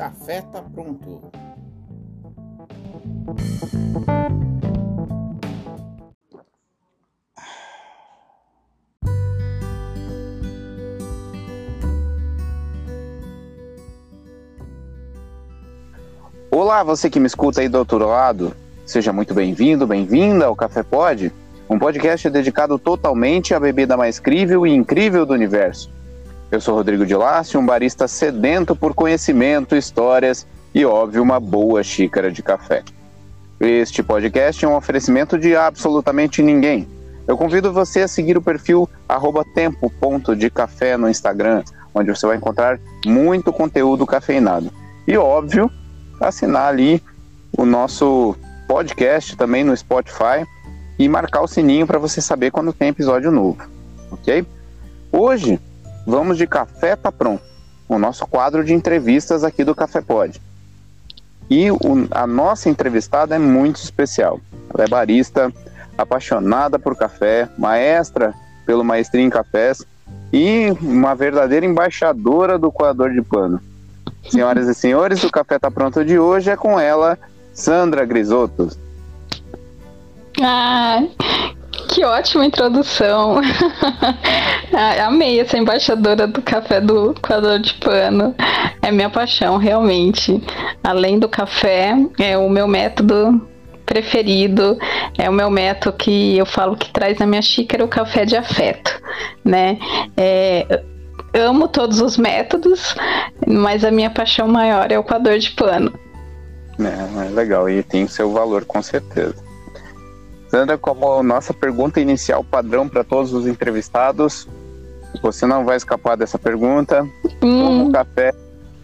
café tá pronto. Olá, você que me escuta aí do outro lado. Seja muito bem-vindo, bem-vinda ao Café Pod, um podcast dedicado totalmente à bebida mais crível e incrível do universo. Eu sou Rodrigo de Lácio, um barista sedento por conhecimento, histórias e, óbvio, uma boa xícara de café. Este podcast é um oferecimento de absolutamente ninguém. Eu convido você a seguir o perfil tempo.decafé no Instagram, onde você vai encontrar muito conteúdo cafeinado. E, óbvio, assinar ali o nosso podcast também no Spotify e marcar o sininho para você saber quando tem episódio novo, ok? Hoje vamos de Café Tá Pronto, o nosso quadro de entrevistas aqui do Café Pod. E o, a nossa entrevistada é muito especial. Ela é barista, apaixonada por café, maestra pelo Maestria em Cafés e uma verdadeira embaixadora do coador de pano. Senhoras e senhores, o Café Tá Pronto de hoje é com ela, Sandra Grisotto. Ah, que ótima introdução. ah, amei essa embaixadora do café do coador de pano. É minha paixão, realmente. Além do café, é o meu método preferido, é o meu método que eu falo que traz na minha xícara o café de afeto, né? É, amo todos os métodos, mas a minha paixão maior é o coador de pano. É, é legal, e tem seu valor com certeza. Sandra, como nossa pergunta inicial padrão para todos os entrevistados, você não vai escapar dessa pergunta. Hum. Como o café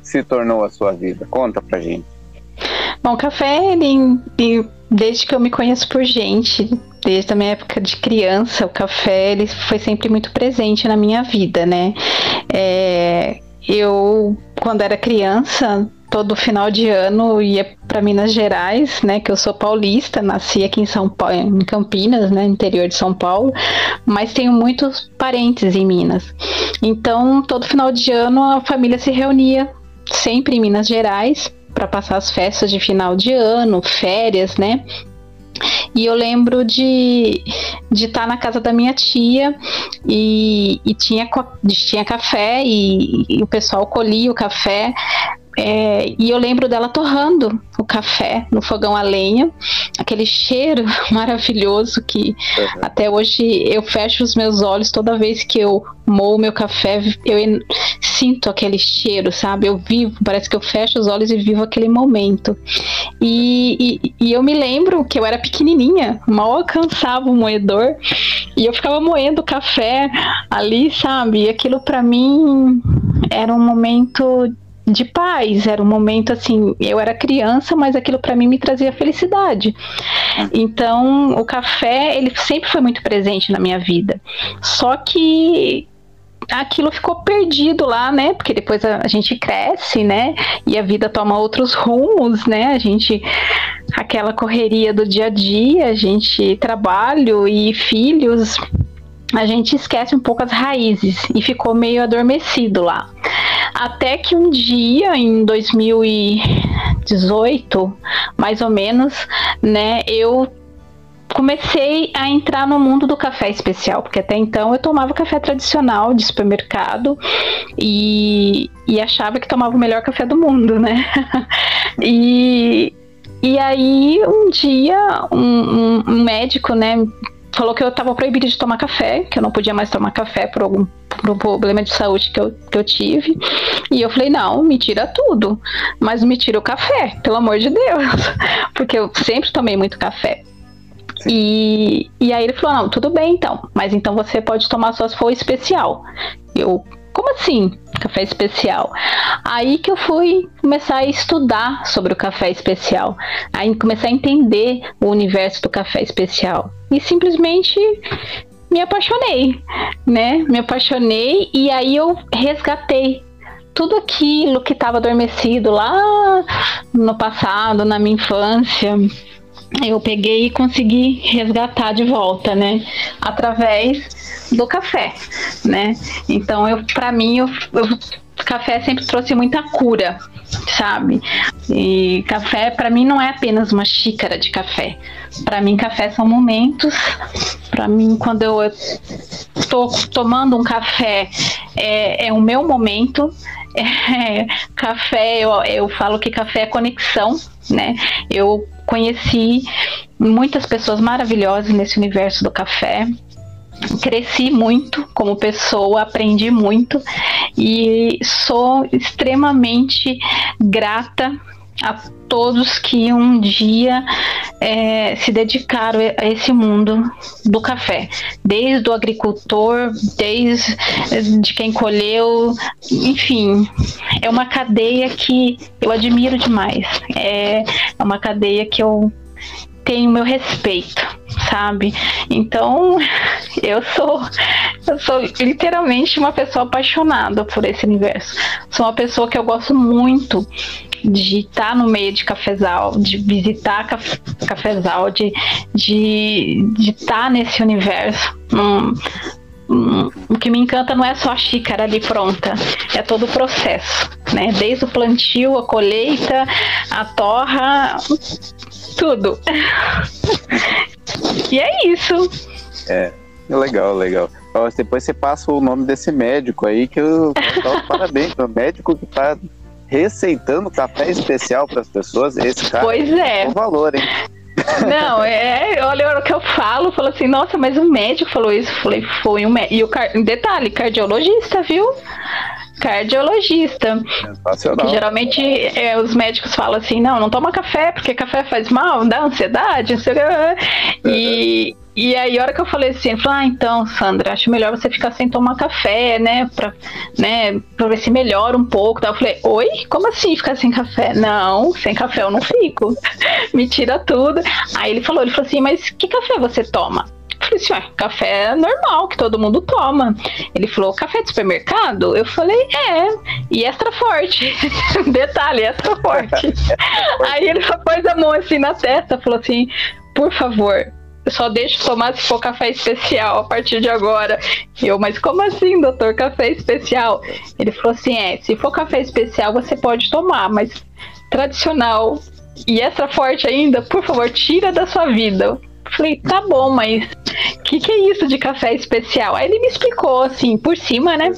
se tornou a sua vida? Conta pra gente. Bom, o café, ele, ele, desde que eu me conheço por gente, desde a minha época de criança, o café ele foi sempre muito presente na minha vida, né? É, eu, quando era criança, todo final de ano ia para Minas Gerais, né, que eu sou paulista, nasci aqui em São Paulo, em Campinas, né, interior de São Paulo, mas tenho muitos parentes em Minas. Então, todo final de ano a família se reunia sempre em Minas Gerais para passar as festas de final de ano, férias, né? E eu lembro de de estar tá na casa da minha tia e, e tinha, tinha café e, e, o pessoal colhia o café é, e eu lembro dela torrando o café no fogão a lenha, aquele cheiro maravilhoso que uhum. até hoje eu fecho os meus olhos toda vez que eu moo meu café, eu sinto aquele cheiro, sabe? Eu vivo, parece que eu fecho os olhos e vivo aquele momento. E, e, e eu me lembro que eu era pequenininha, mal alcançava o moedor e eu ficava moendo café ali, sabe? E aquilo para mim era um momento de paz, era um momento assim, eu era criança, mas aquilo para mim me trazia felicidade. Então, o café, ele sempre foi muito presente na minha vida. Só que aquilo ficou perdido lá, né? Porque depois a, a, gente cresce, né? E a vida toma outros rumos, né? A gente aquela correria do dia a dia, a gente trabalho e filhos, a gente esquece um pouco as raízes e ficou meio adormecido lá. Até que um dia, em 2018, mais ou menos, né, eu comecei a entrar no mundo do café especial, porque até então eu tomava café tradicional de supermercado e, e achava que tomava o melhor café do mundo, né? e, e aí um dia um, um, um médico, né, falou que eu estava proibida de tomar café, que eu não podia mais tomar café por algum por um problema de saúde que eu, que eu tive. E eu falei, não, me tira tudo, mas me tira o café, pelo amor de Deus. Porque eu sempre tomei muito café. E, e aí ele falou, não, tudo bem então, mas então você pode tomar só se for especial. Eu, como assim, café especial? Aí que eu fui começar a estudar sobre o café especial, aí começar a entender o universo do café especial. E simplesmente me apaixonei, né? Me apaixonei e aí eu resgatei tudo aquilo que estava adormecido lá no passado, na minha infância. Eu peguei e consegui resgatar de volta, né? Através do café, né? Então, eu, para mim, o café sempre trouxe muita cura, sabe? E café para mim não é apenas uma xícara de café. Para mim café são momentos. Para mim quando eu estou tomando um café é, é o meu momento. É, café, eu, eu falo que café é conexão, né? Eu conheci muitas pessoas maravilhosas nesse universo do café cresci muito como pessoa, aprendi muito e sou extremamente grata a todos que um dia é, se dedicaram a esse mundo do café, desde o agricultor, desde de quem colheu, enfim, é uma cadeia que eu admiro demais. É, é uma cadeia que eu tenho meu respeito, sabe? Então, eu sou eu sou literalmente uma pessoa apaixonada por esse universo. Sou uma pessoa que eu gosto muito de estar no meio de cafezal, de visitar caf cafezal, de, de, estar nesse universo. Hum, hum, o que me encanta não é só a xícara ali pronta, é todo o processo, né? Desde o plantio, a colheita, a torra, tudo. e é isso. É, legal, legal. Depois você passa o nome desse médico aí que eu dou parabéns. O médico que tá receitando café especial para as pessoas. Esse cara pois é. o valor, hein? Não, é, olha o que eu falo, falo assim, nossa, mas o médico falou isso, falei, foi um médico. E o car... detalhe, cardiologista, viu? cardiologista. Que geralmente é, os médicos falam assim, não, não toma café, porque café faz mal, dá ansiedade, não sei o que. E, e aí, a hora que eu falei assim, ele falou, ah, então, Sandra, acho melhor você ficar sem tomar café, né? Pra, né, pra ver se melhora um pouco. Tá? Eu falei, oi? Como assim ficar sem café? Não, sem café eu não fico. Me tira tudo. Aí ele falou, ele falou assim, mas que café você toma? falei assim, ah, café normal, que todo mundo toma. Ele falou, café de supermercado? Eu falei, é, e extra forte. Detalhe, extra forte. Aí ele pôs a mão assim na testa, falou assim, por favor, só deixo tomar se for café especial a partir de agora. Eu, mas como assim, doutor, café especial? Ele falou assim, é, se for café especial você pode tomar, mas tradicional e extra forte ainda, por favor, tira da sua vida. Falei, tá bom, mas o que, que é isso de café especial? Aí ele me explicou, assim, por cima, né?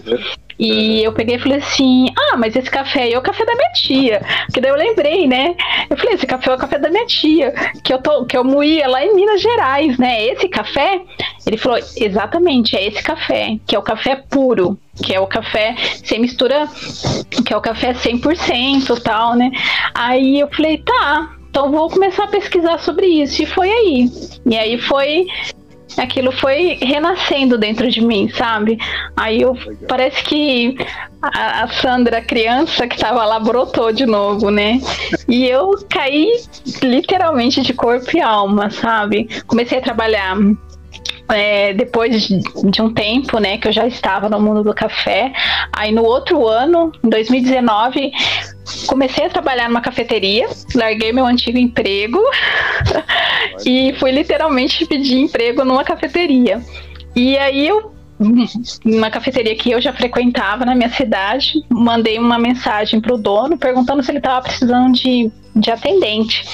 E eu peguei e falei assim: Ah, mas esse café aí é o café da minha tia. Que daí eu lembrei, né? Eu falei: Esse café é o café da minha tia, que eu, tô, que eu moía lá em Minas Gerais, né? Esse café. Ele falou: Exatamente, é esse café, que é o café puro, que é o café sem mistura, que é o café 100% tal, né? Aí eu falei: Tá, então vou começar a pesquisar sobre isso. E foi aí. E aí foi. Aquilo foi renascendo dentro de mim, sabe? Aí eu parece que a, a Sandra, criança que tava lá, brotou de novo, né? E eu caí literalmente de corpo e alma, sabe? Comecei a trabalhar é, depois de um tempo, né, que eu já estava no mundo do café, aí no outro ano, em 2019, comecei a trabalhar numa cafeteria, larguei meu antigo emprego e fui literalmente pedir emprego numa cafeteria. E aí eu uma cafeteria que eu já frequentava na minha cidade, mandei uma mensagem pro dono perguntando se ele estava precisando de, de atendente.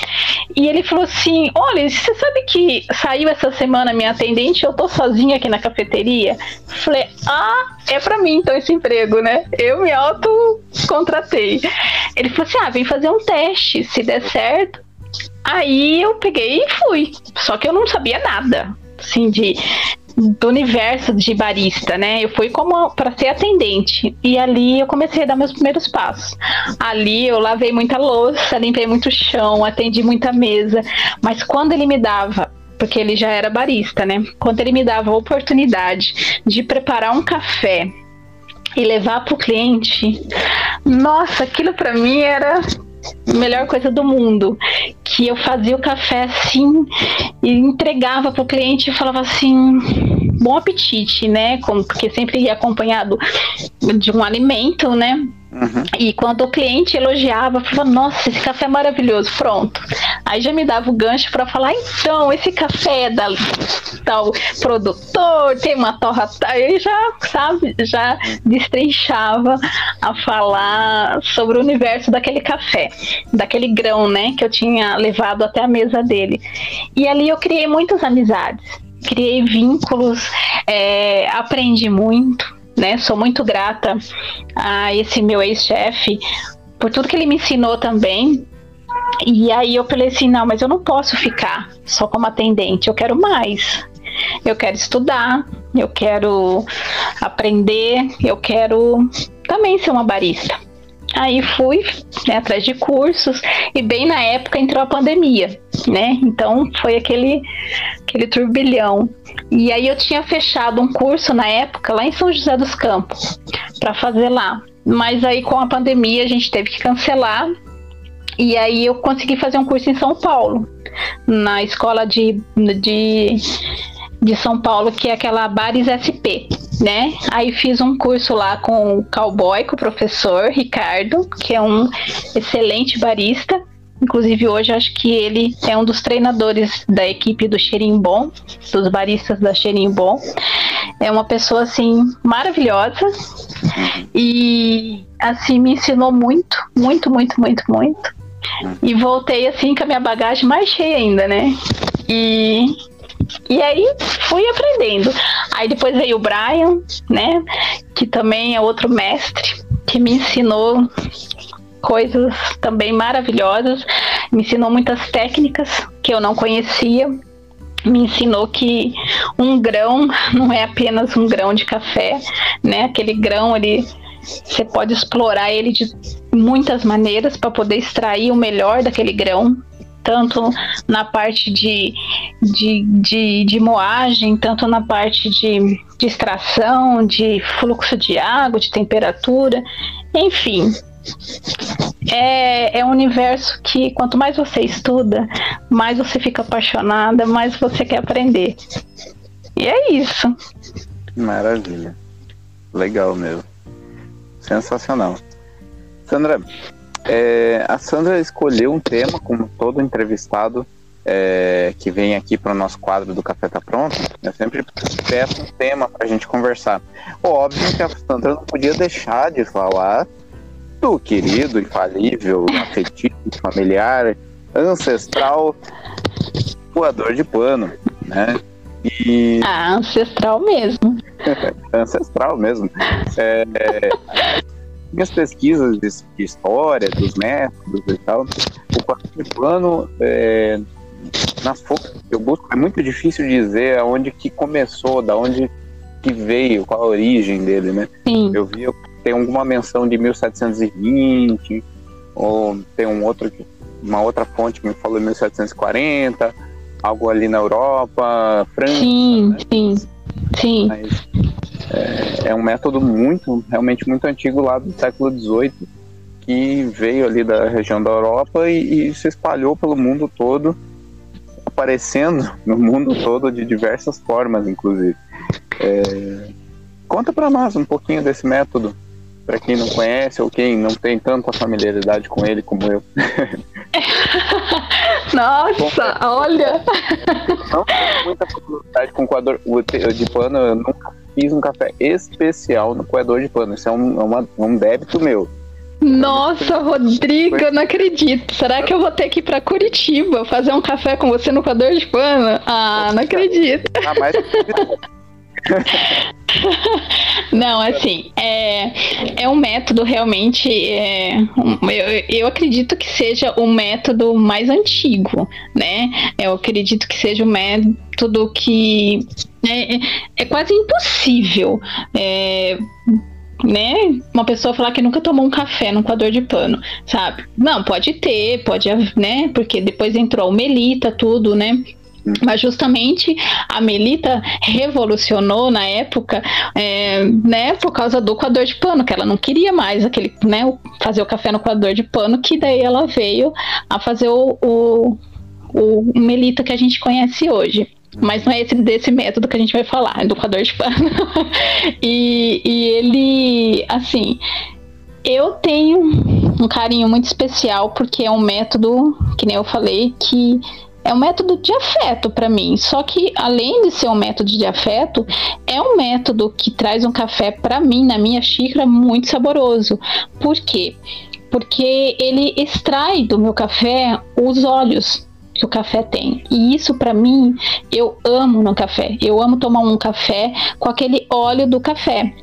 E ele falou assim: Olha, você sabe que saiu essa semana minha atendente, eu tô sozinha aqui na cafeteria? Falei: Ah, é para mim então esse emprego, né? Eu me auto contratei. Ele falou assim: Ah, vem fazer um teste, se der certo. Aí eu peguei e fui. Só que eu não sabia nada, assim, de do universo de barista, né? Eu fui como para ser atendente e ali eu comecei a dar meus primeiros passos. Ali eu lavei muita louça, limpei muito chão, atendi muita mesa, mas quando ele me dava porque ele já era barista, né? Quando ele me dava a oportunidade de preparar um café e levar para o cliente, nossa, aquilo para mim era melhor coisa do mundo. Que eu fazia o café assim e entregava pro cliente e falava assim: bom apetite, né? Como, porque sempre ia acompanhado de um alimento, né? Uhum. E quando o cliente elogiava, falava, nossa, esse café é maravilhoso, pronto. Aí já me dava o gancho para falar, então, esse café é da tal produtor, tem uma torra. Aí já, sabe, já destrinchava a falar sobre o universo daquele café, daquele grão, né, que eu tinha levado até a mesa dele. E ali eu criei muitas amizades, criei vínculos, é, aprendi muito né? Sou muito grata a esse meu ex-chefe por tudo que ele me ensinou também. E aí eu falei assim, não, mas eu não posso ficar só como atendente, eu quero mais. Eu quero estudar, eu quero aprender, eu quero também ser uma barista. Aí fui né, atrás de cursos e bem na época entrou a pandemia, né? Então foi aquele aquele turbilhão. E aí eu tinha fechado um curso na época lá em São José dos Campos para fazer lá. Mas aí com a pandemia a gente teve que cancelar. E aí eu consegui fazer um curso em São Paulo, na escola de, de, de São Paulo, que é aquela Bares SP né? Aí fiz um curso lá com o cowboy, com o professor Ricardo, que é um excelente barista. Inclusive hoje acho que ele é um dos treinadores da equipe do Cheirinho Bom, dos baristas da Cheirinho Bom. É uma pessoa assim maravilhosa e assim me ensinou muito, muito, muito, muito, muito. E voltei assim com a minha bagagem mais cheia ainda, né? E e aí fui aprendendo. Aí depois veio o Brian, né? Que também é outro mestre que me ensinou coisas também maravilhosas, me ensinou muitas técnicas que eu não conhecia, me ensinou que um grão não é apenas um grão de café, né? Aquele grão ele você pode explorar ele de muitas maneiras para poder extrair o melhor daquele grão tanto na parte de, de, de, de moagem, tanto na parte de, de extração, de fluxo de água, de temperatura, enfim. É, é um universo que quanto mais você estuda, mais você fica apaixonada, mais você quer aprender. E é isso. Maravilha. Legal mesmo. Sensacional. Sandra, é, a Sandra escolheu um tema, como todo entrevistado é, que vem aqui para o nosso quadro do Café Tá Pronto, eu sempre peço um tema para a gente conversar. Óbvio que a Sandra não podia deixar de falar do querido, infalível, afetivo, familiar, ancestral, voador de pano, né? E... Ah, ancestral mesmo. ancestral mesmo. É, minhas pesquisas de, de, história, dos métodos e tal, o quarto plano, é, na fonte que eu busco, é muito difícil dizer aonde que começou, da onde que veio, qual a origem dele, né? Sim. Eu vi, tem alguma menção de 1720, ou tem um outro, uma outra fonte que me falou 1740, algo ali na Europa, França. Sim, né? sim, sim. Mas, é, é um método muito, realmente muito antigo lá do século XVIII, que veio ali da região da Europa e, e se espalhou pelo mundo todo, aparecendo no mundo todo de diversas formas, inclusive. É, conta para nós um pouquinho desse método, para quem não conhece ou quem não tem tanta familiaridade com ele como eu. Nossa, Bom, olha! Não tenho muita familiaridade com coador de pano, eu nunca fiz um café especial no coador de pano. Isso é um, é uma, um débito meu. Nossa, Rodrigo, eu não acredito. Será que eu vou ter que ir para Curitiba fazer um café com você no coador de pano? Ah, não acredito. Ah, mas Não, assim, é, é um método realmente. É, um, eu, eu acredito que seja o método mais antigo, né? Eu acredito que seja o método que é, é quase impossível. É, né? Uma pessoa falar que nunca tomou um café num coador de pano, sabe? Não, pode ter, pode, né? Porque depois entrou o Melita, tudo, né? Mas justamente a Melita revolucionou na época, é, né, por causa do coador de pano, que ela não queria mais aquele, né, fazer o café no coador de pano, que daí ela veio a fazer o, o, o Melita que a gente conhece hoje. Mas não é esse desse método que a gente vai falar, é do coador de pano. e, e ele, assim, eu tenho um carinho muito especial porque é um método, que nem eu falei, que é um método de afeto para mim. Só que além de ser um método de afeto, é um método que traz um café para mim na minha xícara muito saboroso. Por quê? Porque ele extrai do meu café os óleos que o café tem. E isso para mim eu amo no café. Eu amo tomar um café com aquele óleo do café.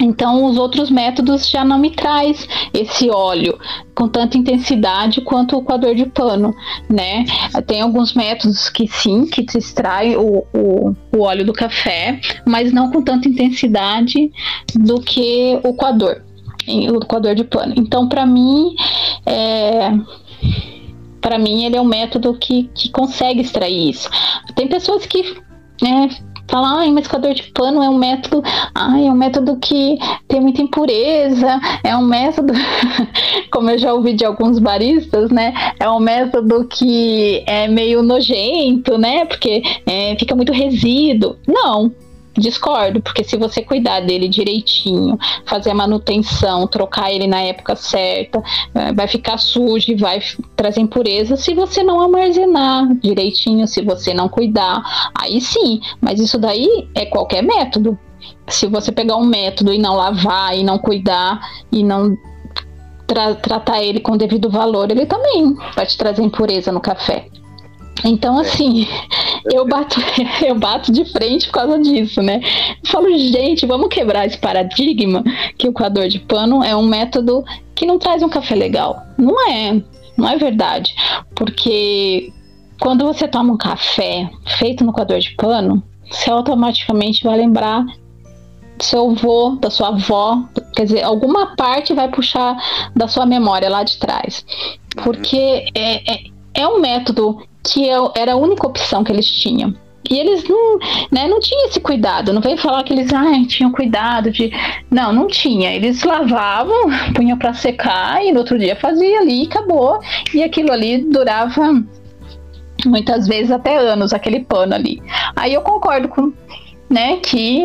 Então, os outros métodos já não me traz esse óleo com tanta intensidade quanto o coador de pano, né? Tem alguns métodos que sim, que te extrai o, o, o óleo do café, mas não com tanta intensidade do que o coador, o coador de pano. Então, para mim, é, para mim ele é um método que, que consegue extrair isso. Tem pessoas que né, falar, ai, mas coador de pano é um método, ai, é um método que tem muita impureza, é um método, como eu já ouvi de alguns baristas, né, é um método que é meio nojento, né, porque é, fica muito resíduo. Não, Discordo, porque se você cuidar dele direitinho, fazer a manutenção, trocar ele na época certa, é, vai ficar sujo e vai trazer impureza se você não armazenar direitinho, se você não cuidar. Aí sim, mas isso daí é qualquer método. Se você pegar um método e não lavar e não cuidar e não tra tratar ele com devido valor, ele também vai te trazer impureza no café. Então, assim, eu bato, eu bato de frente por causa disso, né? Eu falo, gente, vamos quebrar esse paradigma que o coador de pano é um método que não traz um café legal. Não é, não é verdade. Porque quando você toma um café feito no coador de pano, você automaticamente vai lembrar do seu avô, da sua avó, quer dizer, alguma parte vai puxar da sua memória lá de trás. Porque é, é, é um método que era a única opção que eles tinham. E eles não, né, não tinham esse cuidado. Não vem falar que eles ah, tinham cuidado de. Não, não tinha. Eles lavavam, punham para secar e no outro dia fazia ali e acabou. E aquilo ali durava muitas vezes até anos, aquele pano ali. Aí eu concordo com. Né, que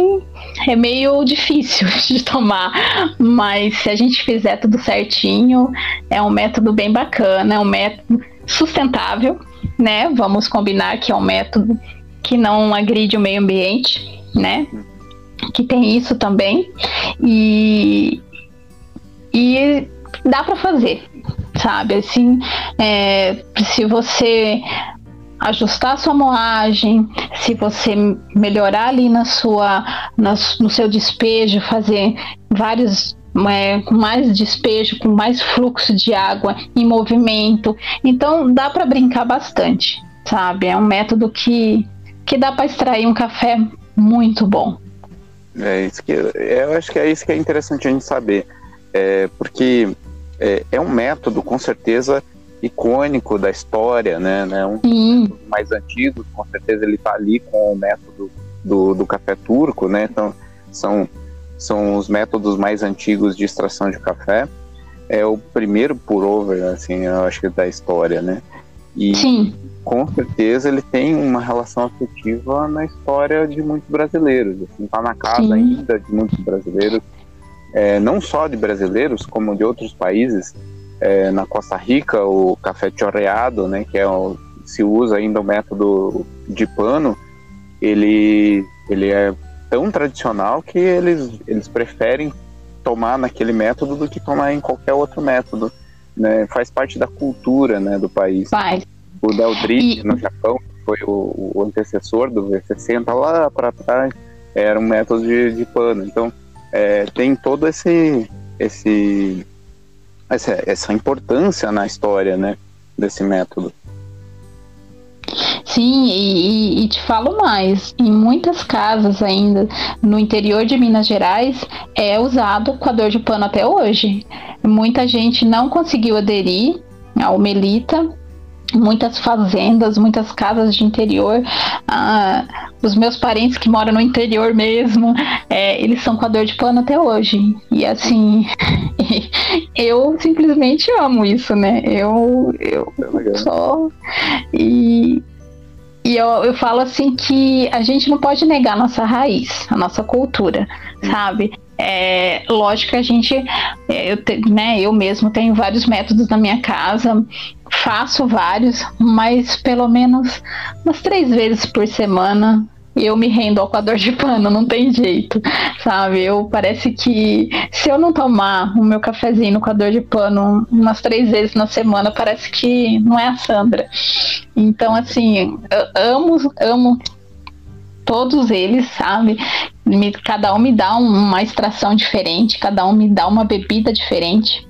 é meio difícil de tomar, mas se a gente fizer tudo certinho, é um método bem bacana, é um método sustentável, né? Vamos combinar que é um método que não agride o meio ambiente, né? Que tem isso também. E, e dá para fazer, sabe? Assim, é, se você ajustar sua moagem, se você melhorar ali na sua, na, no seu despejo, fazer vários é, com mais despejo, com mais fluxo de água em movimento. Então dá para brincar bastante, sabe? É um método que, que dá para extrair um café muito bom. É isso que eu acho que é isso que é interessante a gente saber, é, porque é, é um método com certeza icônico da história, né? né um Sim. mais antigos, com certeza ele está ali com o método do, do café turco, né? Então são são os métodos mais antigos de extração de café. É o primeiro pour over, assim, eu acho que da história, né? E Sim. com certeza ele tem uma relação afetiva na história de muitos brasileiros, assim, tá na casa Sim. ainda de muitos brasileiros, é, não só de brasileiros, como de outros países. É, na Costa Rica, o café chorreado, né, que é o, se usa ainda o método de pano, ele, ele é tão tradicional que eles, eles preferem tomar naquele método do que tomar em qualquer outro método. Né? Faz parte da cultura né, do país. O Del e... no Japão, que foi o, o antecessor do V60 lá para trás, era um método de, de pano. Então, é, tem todo esse, esse essa, essa importância na história né, desse método. Sim, e, e, te falo mais: em muitas casas ainda no interior de Minas Gerais é usado coador de pano até hoje. Muita gente não conseguiu aderir ao Melita. Muitas fazendas, muitas casas de interior, ah, os meus parentes que moram no interior mesmo, é, eles são coador de pano até hoje. E assim, eu simplesmente amo isso, né? Eu, eu é só. E, e eu, eu falo assim que a gente não pode negar a nossa raiz, a nossa cultura, sabe? É, lógico que a gente, é, eu, te, né, eu mesmo tenho vários métodos na minha casa, faço vários, mas pelo menos umas três vezes por semana eu me rendo ao coador de pano, não tem jeito, sabe? Eu parece que se eu não tomar o meu cafezinho no coador de pano umas três vezes na semana, parece que não é a Sandra. Então, assim, amo, amo todos eles, sabe? Me, cada um me dá uma extração diferente, cada um me dá uma bebida diferente,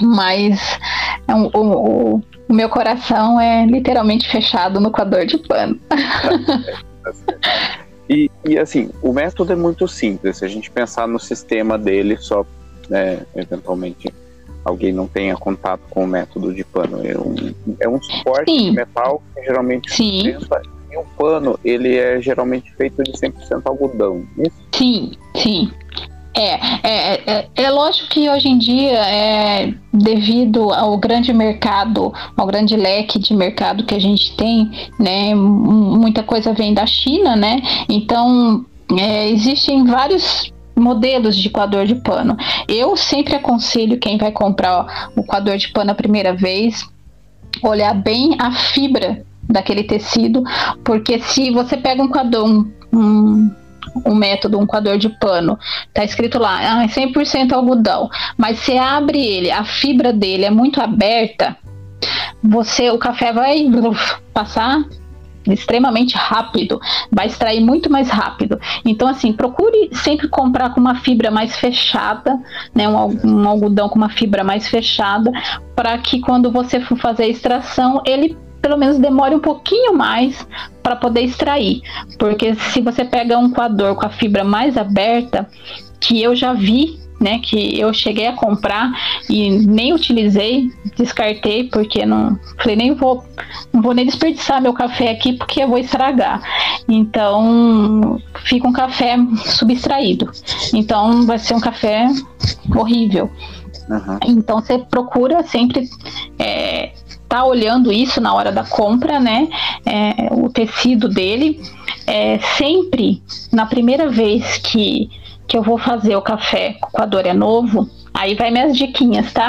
mas é um, o, o, o meu coração é literalmente fechado no coador de pano. E, e, assim, o método é muito simples. Se a gente pensar no sistema dele, só né, eventualmente alguém não tenha contato com o método de pano. É um, é um suporte Sim. de metal que geralmente Sim. E o pano ele é geralmente feito de 100% algodão. Isso? Sim, sim. É, é, é, é, lógico que hoje em dia, é, devido ao grande mercado, ao grande leque de mercado que a gente tem, né, muita coisa vem da China, né? Então, é, existem vários modelos de coador de pano. Eu sempre aconselho quem vai comprar o coador de pano a primeira vez, olhar bem a fibra daquele tecido, porque se você pega um coador, um, um método, um coador de pano, tá escrito lá, ah, 100% algodão, mas você abre ele, a fibra dele é muito aberta, você, o café vai passar extremamente rápido, vai extrair muito mais rápido. Então, assim, procure sempre comprar com uma fibra mais fechada, né, um, um algodão com uma fibra mais fechada, para que quando você for fazer a extração, ele pelo menos demore um pouquinho mais para poder extrair. Porque se você pega um coador com a fibra mais aberta, que eu já vi, né, que eu cheguei a comprar e nem utilizei, descartei porque não, falei nem vou, não vou nem desperdiçar meu café aqui porque eu vou estragar. Então, fica um café subtraído. Então, vai ser um café horrível. Uhum. Então, você procura sempre é, tá olhando isso na hora da compra, né? É, o tecido dele. É, sempre, na primeira vez que, que eu vou fazer o café com o coador é novo, Aí vai minhas diquinhas, tá?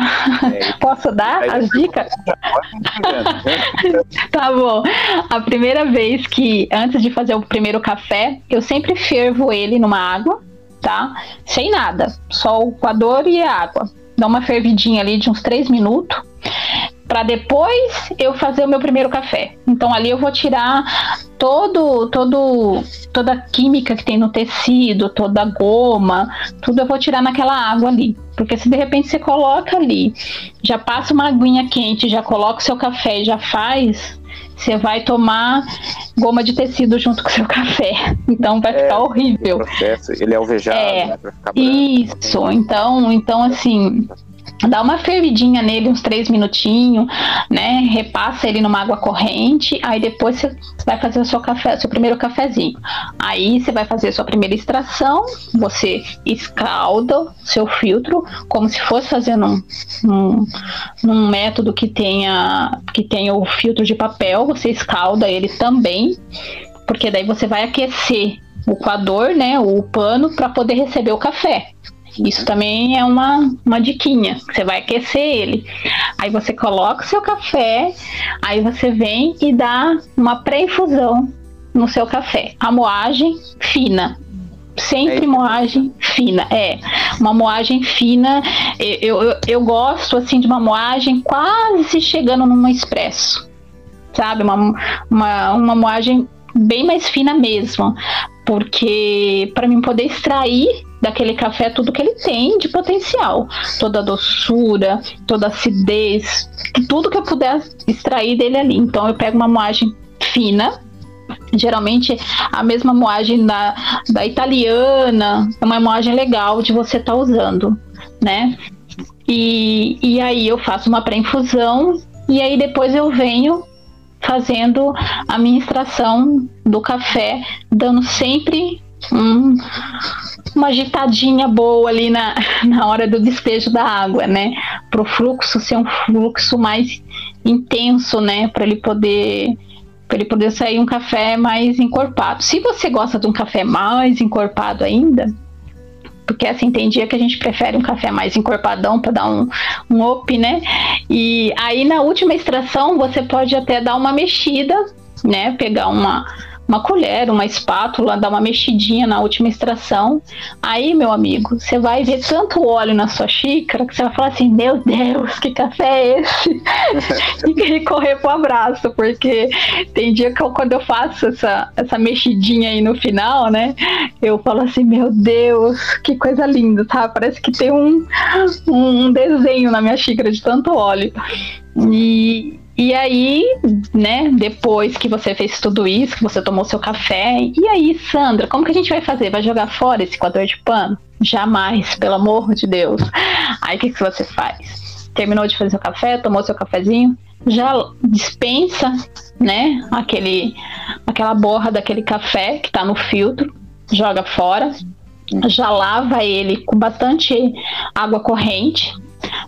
É, Posso dar as dicas? tá bom. A primeira vez que, antes de fazer o primeiro café, eu sempre fervo ele numa água, tá? Sem nada, só o coador e a água. Dá uma fervidinha ali de uns 3 minutos para depois eu fazer o meu primeiro café. Então ali eu vou tirar todo, todo, toda a química que tem no tecido, toda a goma, tudo eu vou tirar naquela água ali. Porque se de repente você coloca ali, já passa uma aguinha quente, já coloca o seu café e já faz, você vai tomar goma de tecido junto com o seu café. Então vai é, ficar horrível. Processo, ele é alvejado, é, né, Isso, então, então assim, dá uma fervidinha nele uns três minutinhos, né? Repassa ele numa água corrente, aí depois você vai fazer o seu café, seu primeiro cafezinho. Aí você vai fazer a sua primeira extração, você escalda seu filtro como se fosse fazendo um, um, um método que tenha que tenha o filtro de papel, você escalda ele também, porque daí você vai aquecer o coador, né, o pano para poder receber o café. Isso também é uma, uma diquinha. Você vai aquecer ele. Aí você coloca o seu café, aí você vem e dá uma pré-infusão no seu café. A moagem fina. Sempre é moagem fina. É, uma moagem fina. Eu, eu, eu gosto assim de uma moagem quase chegando num expresso. Sabe? Uma, uma, uma moagem bem mais fina mesmo. Porque para mim poder extrair daquele café tudo que ele tem de potencial. Toda a doçura, toda a acidez, tudo que eu puder extrair dele ali. Então eu pego uma moagem fina, geralmente a mesma moagem da, da italiana, é uma moagem legal de você estar tá usando, né? E, e aí eu faço uma pré-infusão e aí depois eu venho fazendo a minha extração do café, dando sempre um, uma agitadinha boa ali na, na hora do despejo da água, né? Para o fluxo ser um fluxo mais intenso, né? Para ele poder para ele poder sair um café mais encorpado. Se você gosta de um café mais encorpado ainda, Porque assim, tem dia que a gente prefere um café mais encorpadão para dar um, um up, né? E aí na última extração você pode até dar uma mexida, né? Pegar uma uma colher, uma espátula, dar uma mexidinha na última extração. Aí, meu amigo, você vai ver tanto óleo na sua xícara que você vai falar assim: Meu Deus, que café é esse? e correr pro abraço, porque tem dia que eu, quando eu faço essa, essa mexidinha aí no final, né? Eu falo assim: Meu Deus, que coisa linda, tá? Parece que tem um, um desenho na minha xícara de tanto óleo. E, e aí, né, depois que você fez tudo isso, que você tomou seu café, e aí, Sandra, como que a gente vai fazer? Vai jogar fora esse coador de pano? Jamais, pelo amor de Deus. Aí o que, que você faz? Terminou de fazer seu café, tomou seu cafezinho, já dispensa, né, aquele, aquela borra daquele café que tá no filtro, joga fora, já lava ele com bastante água corrente,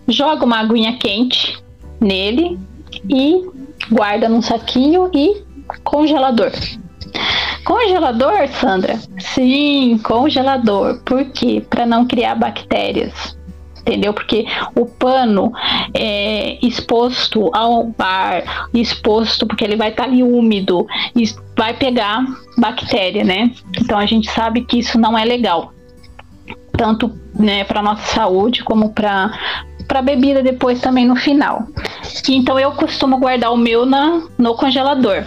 joga uma aguinha quente nele, e guarda num saquinho e congelador. Congelador, Sandra? Sim, congelador. Por quê? Para não criar bactérias. Entendeu? Porque o pano é exposto ao ar, exposto porque ele vai estar tá ali úmido e vai pegar bactéria, né? Então a gente sabe que isso não é legal. Tanto né, para nossa saúde como para para bebida depois também no final. Então eu costumo guardar o meu na, no congelador.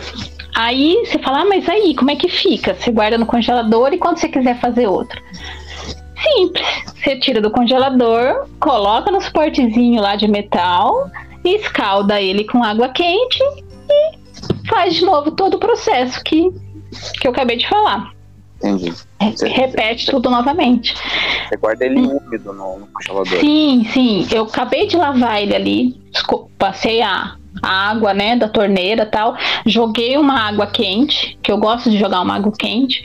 Aí você fala, ah, mas aí, como é que fica? Você guarda no congelador e quando você quiser fazer outro? Simples. Você tira do congelador, coloca no suportezinho lá de metal, escalda ele com água quente e faz de novo todo o processo que, que eu acabei de falar. Entendi. Você, Repete você, tudo novamente. Você guarda ele úmido no, no congelador. Sim, sim. Eu acabei de lavar ele ali, passei a, a água, né, da torneira tal. Joguei uma água quente, que eu gosto de jogar uma água quente.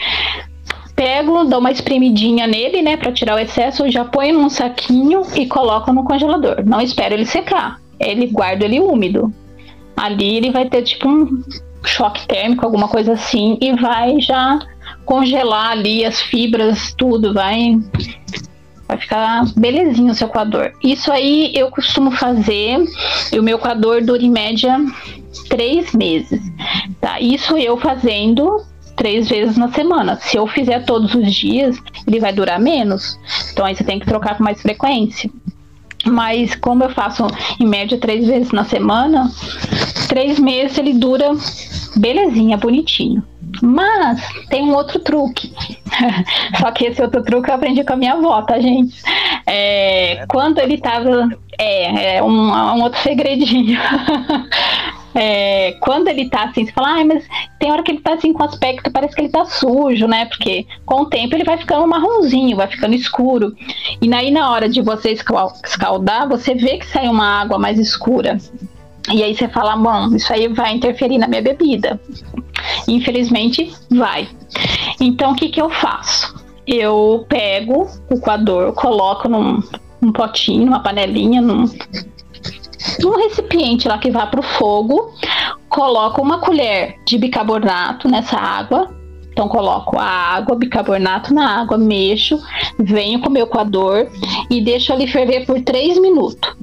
Pego, dou uma espremidinha nele, né, para tirar o excesso, já ponho num saquinho e coloco no congelador. Não espero ele secar. Ele guardo ele úmido. Ali ele vai ter tipo um choque térmico, alguma coisa assim, e vai já congelar ali as fibras, tudo, vai vai ficar belezinho o seu coador. Isso aí eu costumo fazer, e o meu coador dura em média três meses. Tá? Isso eu fazendo três vezes na semana. Se eu fizer todos os dias, ele vai durar menos. Então aí você tem que trocar com mais frequência. Mas como eu faço em média três vezes na semana, três meses ele dura belezinha, bonitinho. Mas tem um outro truque. Só que esse outro truque eu aprendi com a minha avó, tá, gente? É, quando ele tava. É, é um, um outro segredinho. É, quando ele tá assim, você fala, ah, mas tem hora que ele tá assim com aspecto, parece que ele tá sujo, né? Porque com o tempo ele vai ficando marronzinho, vai ficando escuro. E aí na hora de você escaldar, você vê que sai uma água mais escura. E aí você fala, bom, isso aí vai interferir na minha bebida. Infelizmente, vai. Então, o que, que eu faço? Eu pego o coador, coloco num, potinho, numa panelinha, num, num recipiente lá que vá para o fogo, coloco uma colher de bicarbonato nessa água. Então coloco a água, bicarbonato na água, mexo, venho com o meu coador e deixo ele ferver por 3 minutos.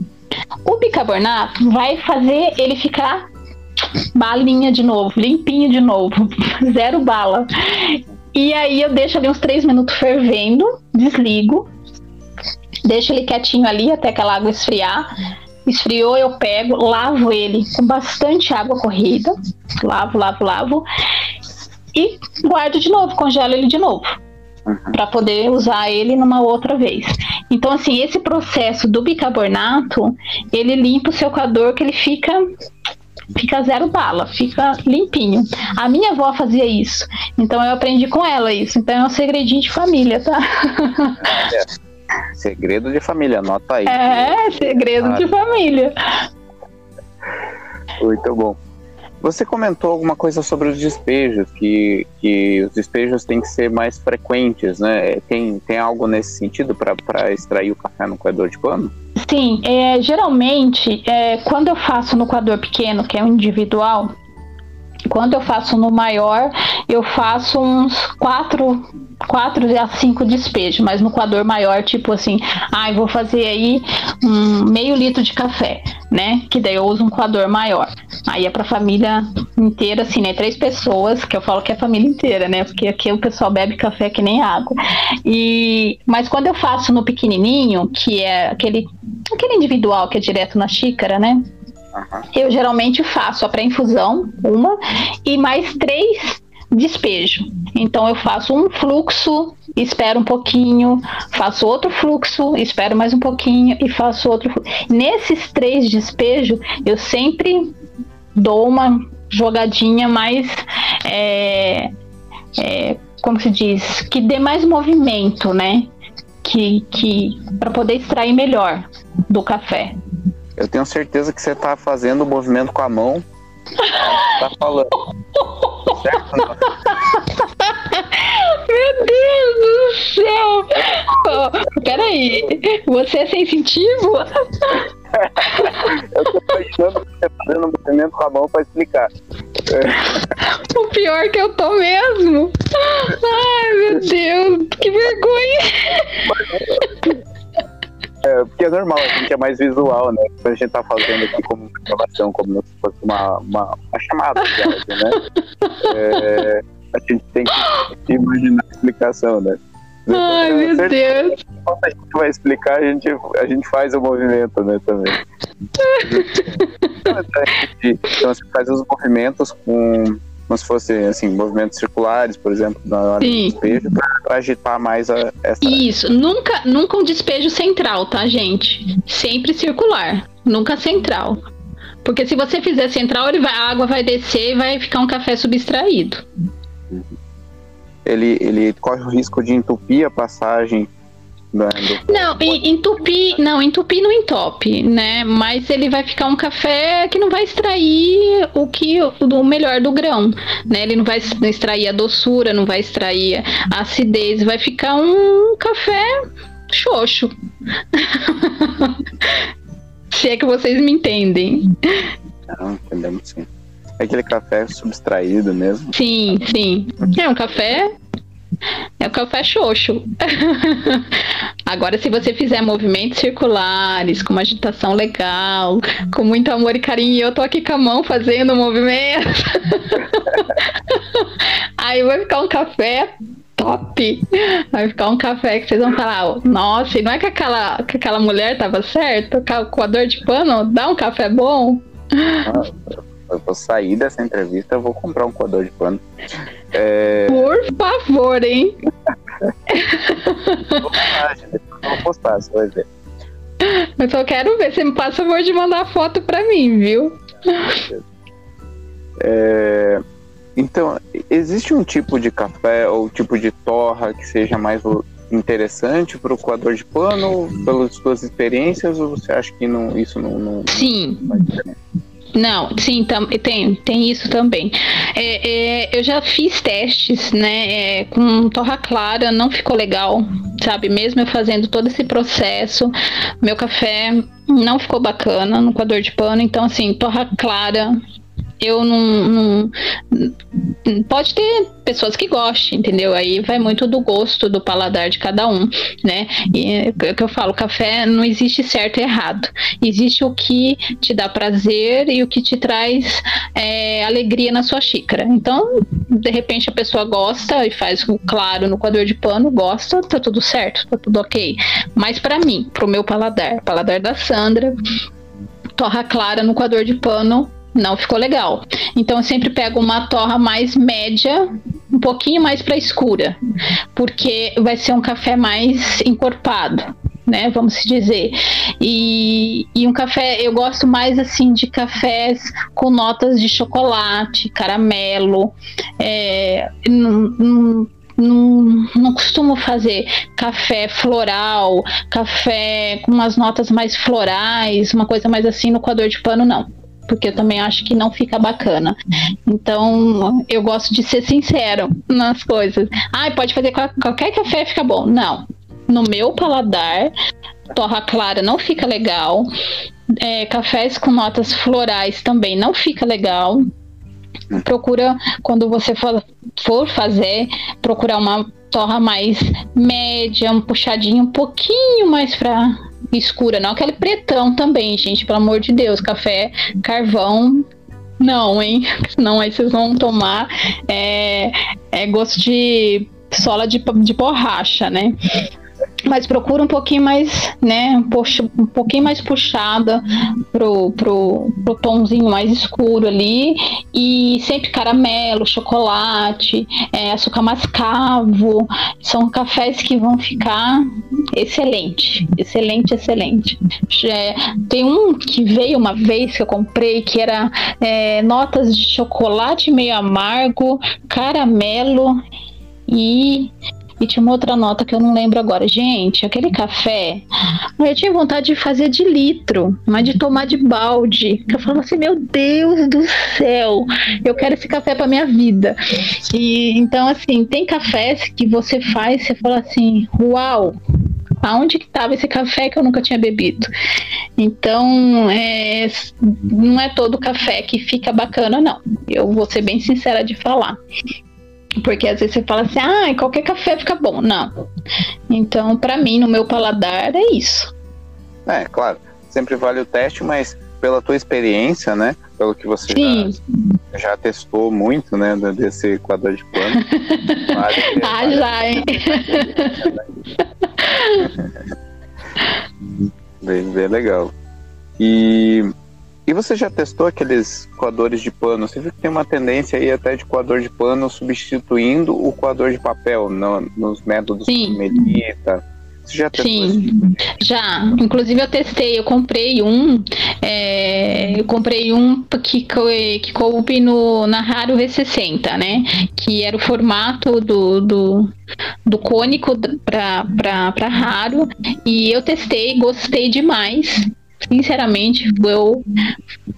O bicarbonato vai fazer ele ficar balinha de novo, limpinho de novo, zero bala. E aí eu deixo ali uns 3 minutos fervendo, desligo, deixo ele quietinho ali até aquela água esfriar. Esfriou, eu pego, lavo ele com bastante água corrida, lavo, lavo, lavo e guardo de novo, congelo ele de novo uhum. para poder usar ele numa outra vez. Então, assim, esse processo do bicarbonato, ele limpa o seu coador que ele fica fica zero bala, fica limpinho. A minha avó fazia isso, então eu aprendi com ela isso. Então é um segredinho de família, tá? É. Segredo de família, anota aí. É, segredo ah. de família. Muito bom. Você comentou alguma coisa sobre os despejos, que, que os despejos têm que ser mais frequentes, né? Tem, tem algo nesse sentido para extrair o café no coador de pano? Sim, é, geralmente, é, quando eu faço no coador pequeno, que é o individual, Quando eu faço no maior, eu faço uns quatro, quatro a cinco despejos, mas no coador maior, tipo assim, ah, vou fazer aí um meio litro de café, né? Que daí eu uso um coador maior. Aí é pra família inteira, assim, né? Três pessoas, que eu falo que é a família inteira, né? Porque aqui o pessoal bebe café que nem água. E, mas quando eu faço no pequenininho, que é aquele, aquele individual que é direto na xícara, né? Eu geralmente faço a pré-infusão, uma, e mais três despejo. Então eu faço um fluxo, espero um pouquinho, faço outro fluxo, espero mais um pouquinho e faço outro. Nesses três despejos, eu sempre dou uma jogadinha mais. É, é, como se diz? Que dê mais movimento, né? Que, que para poder extrair melhor do café. Eu tenho certeza que você está fazendo o movimento com a mão. tá falando. certo? Não? Meu Deus do céu! Oh, peraí, você é sensitivo? eu tô imaginando você fazendo o movimento com a mão para explicar. O pior é que eu tô mesmo. Ai, meu Deus, que vergonha. É, porque é normal, a gente é mais visual, né? Quando a gente tá fazendo aqui como uma gravação, como se fosse uma, uma, uma chamada de áudio, né? É, a gente tem que imaginar a explicação, né? Ai, meu Deus! Quando a gente vai explicar, a gente, a gente faz o movimento, né, também. então, você faz os movimentos com como se fossem assim, movimentos circulares, por exemplo, na hora Sim. do despejo, para agitar mais a, essa. Isso, nunca, nunca um despejo central, tá, gente? Sempre circular, nunca central. Porque se você fizer central, ele vai, a água vai descer e vai ficar um café subtraído. Ele, ele corre o risco de entupir a passagem não, entupir, não, entupir não entope, né? Mas ele vai ficar um café que não vai extrair o que o melhor do grão, né? Ele não vai extrair a doçura, não vai extrair a acidez, vai ficar um café xoxo. Se é que vocês me entendem. Não, entendemos sim. É aquele café subtraído mesmo. Sim, sim. É um café é o café xoxo. Agora, se você fizer movimentos circulares, com uma agitação legal, com muito amor e carinho, eu tô aqui com a mão fazendo o movimento. Aí vai ficar um café top. Vai ficar um café que vocês vão falar, nossa, e não é que aquela, que aquela mulher tava certa? Com a dor de pano, dá um café bom? Eu vou sair dessa entrevista, eu vou comprar um coador de pano. É... Por favor, hein? vou postar, você vai ver. Eu só quero ver. Você me passa favor de mandar foto pra mim, viu? É... Então, existe um tipo de café ou tipo de torra que seja mais interessante para o coador de pano, pelas suas experiências, ou você acha que não, isso não, não Sim. Não não, sim, tam, tem, tem isso também. É, é, eu já fiz testes, né, é, com torra clara, não ficou legal, sabe? Mesmo eu fazendo todo esse processo, meu café não ficou bacana no coador de pano, então assim, torra clara eu não, não, Pode ter pessoas que gostem, entendeu? Aí vai muito do gosto, do paladar de cada um, né? E é o que eu falo, café não existe certo e errado. Existe o que te dá prazer e o que te traz é, alegria na sua xícara. Então, de repente a pessoa gosta e faz o claro no coador de pano, gosta, tá tudo certo, tá tudo ok. Mas para mim, pro meu paladar, paladar da Sandra, torra clara no coador de pano não ficou legal. Então eu sempre pego uma torra mais média, um pouquinho mais para escura, porque vai ser um café mais encorpado. Né, vamos dizer. E, e um café, eu gosto mais assim de cafés com notas de chocolate, caramelo. É, não, não costumo fazer café floral, café com umas notas mais florais, uma coisa mais assim no coador de pano, não porque eu também acho que não fica bacana. Então, eu gosto de ser sincero nas coisas. Ah, pode fazer qualquer café fica bom. Não. No meu paladar, torra clara não fica legal. É, cafés com notas florais também não fica legal. procura, quando você for, for fazer, procurar uma torra mais média, um puxadinho um pouquinho mais pra escura, não aquele pretão também, gente, pelo amor de Deus, café, carvão, não, hein? Não, aí vocês vão tomar é, é gosto de sola de, de borracha, né? Mas procura um pouquinho mais, né, um, pouquinho mais puxada pro, pro, pro tomzinho mais escuro ali e sempre caramelo, chocolate, é, açúcar mascavo, são cafés que vão ficar excelente, excelente, excelente. É, tem um que veio uma vez que eu comprei que era é, notas de chocolate meio amargo, caramelo e e tinha uma outra nota que eu não lembro agora. Gente, aquele café, eu tinha vontade de fazer de litro, mas de tomar de balde. Eu falava assim, meu Deus do céu, eu quero esse café para minha vida. E então, assim, tem cafés que você faz, você fala assim, uau, aonde que estava esse café que eu nunca tinha bebido. Então, é, não é todo café que fica bacana, não. Eu vou ser bem sincera de falar. Porque às vezes você fala assim, ah, qualquer café fica bom. Não. Então, para mim, no meu paladar, é isso. É, claro. Sempre vale o teste, mas pela tua experiência, né? Pelo que você já, já, testou muito, né? Desse Equador de pano. vale, ah, vale já, hein? bem, bem legal. E e você já testou aqueles coadores de pano? Você viu que tem uma tendência aí até de coador de pano substituindo o coador de papel no, nos métodos Sim. Melita. Você já testou Sim, tipo já. Inclusive eu testei, eu comprei um, é, eu comprei um que, que coube no, na Raro V60, né? Que era o formato do, do, do cônico para Raro. E eu testei, gostei demais sinceramente, eu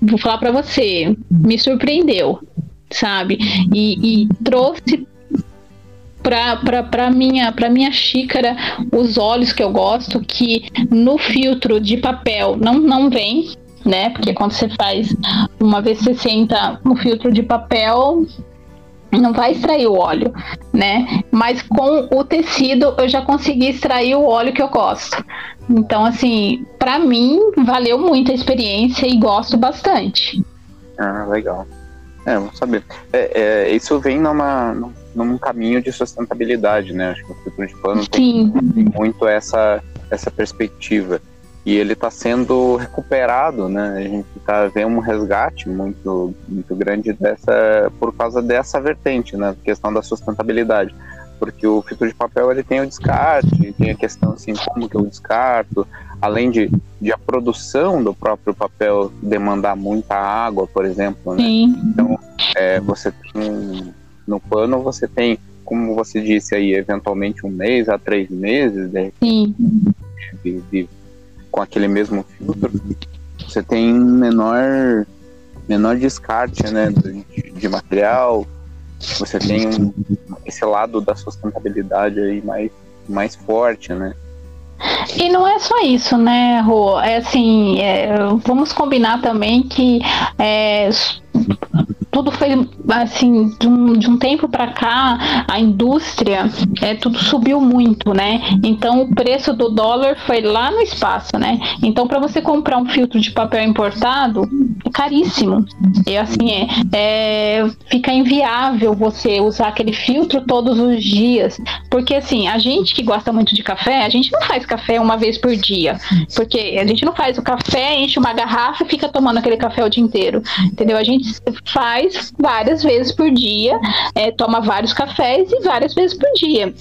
vou falar para você, me surpreendeu, sabe? E, e trouxe para minha para minha xícara os óleos que eu gosto que no filtro de papel não não vem né porque quando você faz uma vez 60 no filtro de papel não vai extrair o óleo, né? Mas com o tecido eu já consegui extrair o óleo que eu gosto. Então, assim, para mim valeu muito a experiência e gosto bastante. Ah, legal. É, vamos saber. É, é, isso vem numa, num caminho de sustentabilidade, né? Acho que o filtro de pano tem, tem muito essa, essa perspectiva e ele está sendo recuperado, né? A gente está vendo um resgate muito, muito grande dessa, por causa dessa vertente, né? Questão da sustentabilidade, porque o filtro de papel ele tem o descarte, tem a questão assim como que eu descarto, além de, de a produção do próprio papel demandar muita água, por exemplo, né? Sim. Então, é, você tem no pano você tem, como você disse aí, eventualmente um mês a três meses de, de, de com aquele mesmo filtro, você tem menor menor descarte né, de, de material, você tem um, esse lado da sustentabilidade aí mais, mais forte, né? E não é só isso, né, Rô? É assim, é, vamos combinar também que é, tudo foi assim de um, de um tempo para cá a indústria é tudo subiu muito né? Então o preço do dólar foi lá no espaço né? Então para você comprar um filtro de papel importado é caríssimo. E assim é, é fica inviável você usar aquele filtro todos os dias. Porque assim a gente que gosta muito de café a gente não faz café uma vez por dia. Porque a gente não faz o café enche uma garrafa e fica tomando aquele café o dia inteiro. Entendeu? A gente faz faz várias vezes por dia, é, toma vários cafés e várias vezes por dia.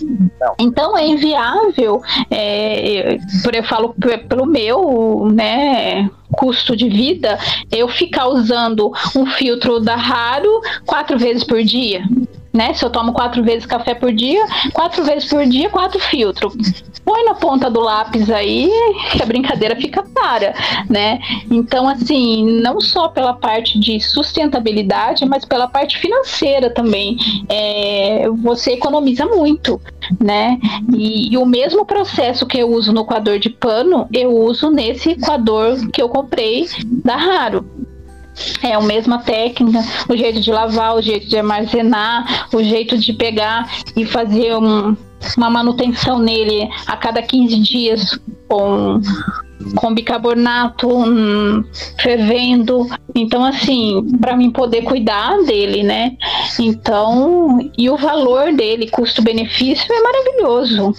Então é inviável, é, por eu falo pelo meu, né? custo de vida eu ficar usando um filtro da Raro quatro vezes por dia né? Se eu tomo quatro vezes café por dia, quatro vezes por dia, quatro filtros. Põe na ponta do lápis aí que a brincadeira fica para, né? Então, assim, não só pela parte de sustentabilidade, mas pela parte financeira também. É, você economiza muito, né? E, e, o mesmo processo que eu uso no coador de pano, eu uso nesse coador que eu comprei da Raro É a mesma técnica, o jeito de lavar, o jeito de armazenar, o jeito de pegar e fazer um, uma manutenção nele a cada 15 dias com, com bicarbonato hum, fervendo. Então, assim, para mim poder cuidar dele, né? Então, e o valor dele, custo-benefício, é maravilhoso.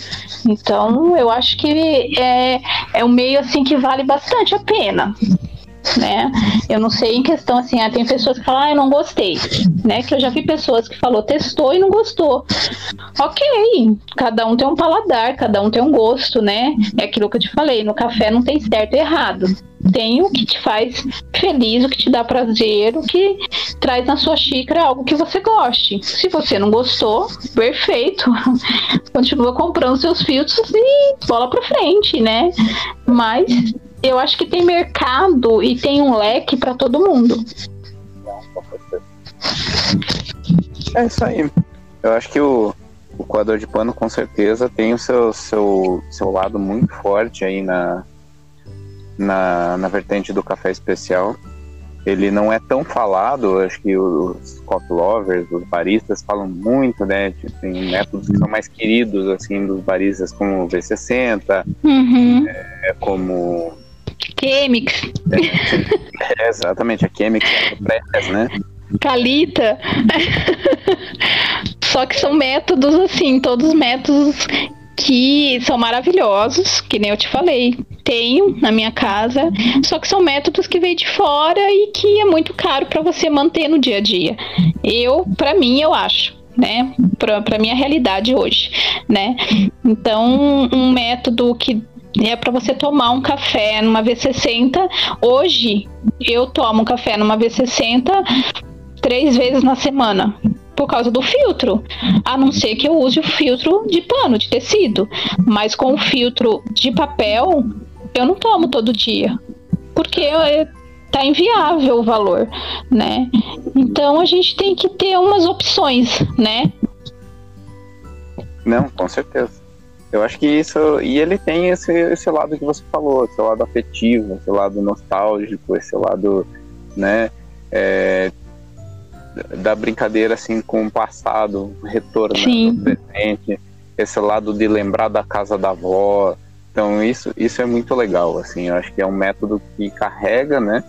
Então, eu acho que é, é um meio assim que vale bastante a pena né? Eu não sei em questão assim, ah, tem pessoas que falam, ah, eu não gostei, né? Que eu já vi pessoas que falou, testou e não gostou. Ok, cada um tem um paladar, cada um tem um gosto, né? É aquilo que eu te falei, no café não tem certo e errado. Tem o que te faz feliz, o que te dá prazer, o que traz na sua xícara algo que você goste. Se você não gostou, perfeito. Continua comprando seus filtros e bola pra frente, né? Mas eu acho que tem mercado e tem um leque para todo mundo. É isso aí. Eu acho que o, o coador de pano com certeza tem o seu, seu, seu lado muito forte aí na, na, na vertente do café especial. Ele não é tão falado, acho que os coffee lovers, os baristas falam muito, né? Tem métodos que são mais queridos, assim, dos baristas, como o V60, uhum. é, como Chemix. É, exatamente, a Chemix é né? Calita. Só que são métodos assim, todos métodos que são maravilhosos, que nem eu te falei. Tenho na minha casa, só que são métodos que vêm de fora e que é muito caro para você manter no dia a dia. Eu, para mim, eu acho né, para minha realidade hoje, né? Então, um método que é para você tomar um café numa V60. Hoje eu tomo café numa V60 três vezes na semana por causa do filtro, a não ser que eu use o filtro de pano, de tecido, mas com o filtro de papel eu não tomo todo dia, porque é, tá inviável o valor, né? Então a gente tem que ter umas opções, né? Não, com certeza. Eu acho que isso. E ele tem esse, esse lado que você falou, esse lado afetivo, esse lado nostálgico, esse lado, né? É, da brincadeira assim com o passado, retornando ao presente, esse lado de lembrar da casa da avó. Então isso, isso é muito legal, assim, eu acho que é um método que carrega, né,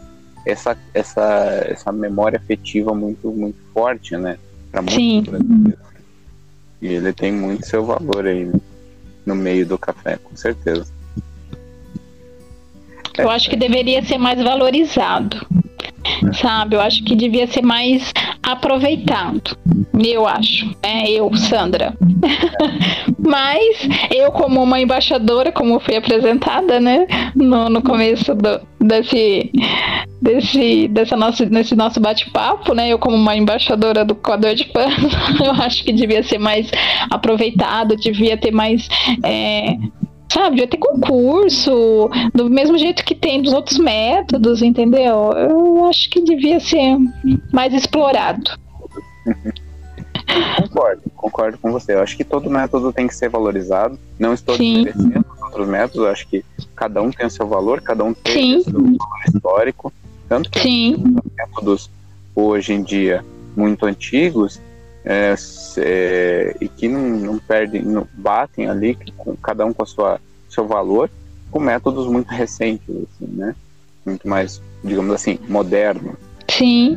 essa, essa, essa memória afetiva muito, muito forte, né, para muitos brasileiros. E ele tem muito seu valor aí, né? No meio do café, com certeza. Eu acho que deveria ser mais valorizado, sabe? Eu acho que devia ser mais aproveitado. Eu acho, né? Eu, Sandra. Mas eu, como uma embaixadora, como fui apresentada, né? No, no começo do, desse, desse, dessa nosso, nesse nosso bate-papo, né? Eu, como uma embaixadora do coador de pano, eu acho que devia ser mais aproveitado, devia ter mais. É, sabe, devia ter concurso, do mesmo jeito que tem dos outros métodos, entendeu? Eu acho que devia ser mais explorado. Concordo, concordo com você. Eu acho que todo método tem que ser valorizado. Não estou desmerecendo outros métodos, eu acho que cada um tem o seu valor, cada um tem o seu valor histórico. Tanto que Sim. os métodos hoje em dia muito antigos é, é, e que não, não perdem, não batem ali, com, cada um com a sua seu valor, com métodos muito recentes, assim, né? Muito mais, digamos assim, moderno. Sim.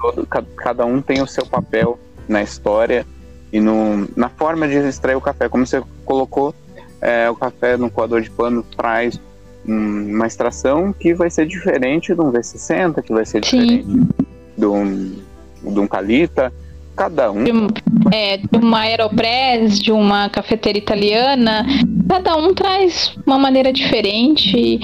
Todo, cada um tem o seu papel na história e no, na forma de extrair o café. Como você colocou, é, o café no coador de pano traz um, uma extração que vai ser diferente de um V60, que vai ser diferente de um, de um Calita. Cada um. De, é, de uma Aeropress, de uma cafeteira italiana, cada um traz uma maneira diferente.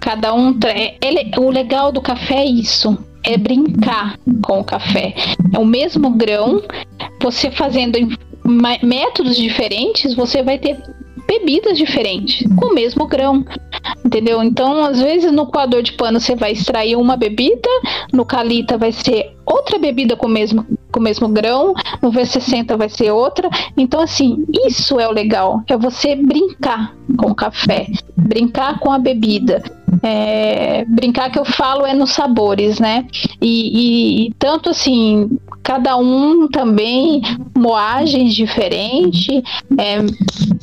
Cada um. Tra... Ele, o legal do café é isso é brincar com o café. É o mesmo grão, você fazendo métodos diferentes, você vai ter bebidas diferentes com o mesmo grão. Entendeu? Então, às vezes no coador de pano você vai extrair uma bebida, no calita vai ser outra bebida com o mesmo, com o mesmo grão, no V60 vai ser outra. Então, assim, isso é o legal, é você brincar com o café, brincar com a bebida, É, brincar que eu falo é nos sabores, né? E, e, e, tanto assim, cada um também, moagens diferentes, é,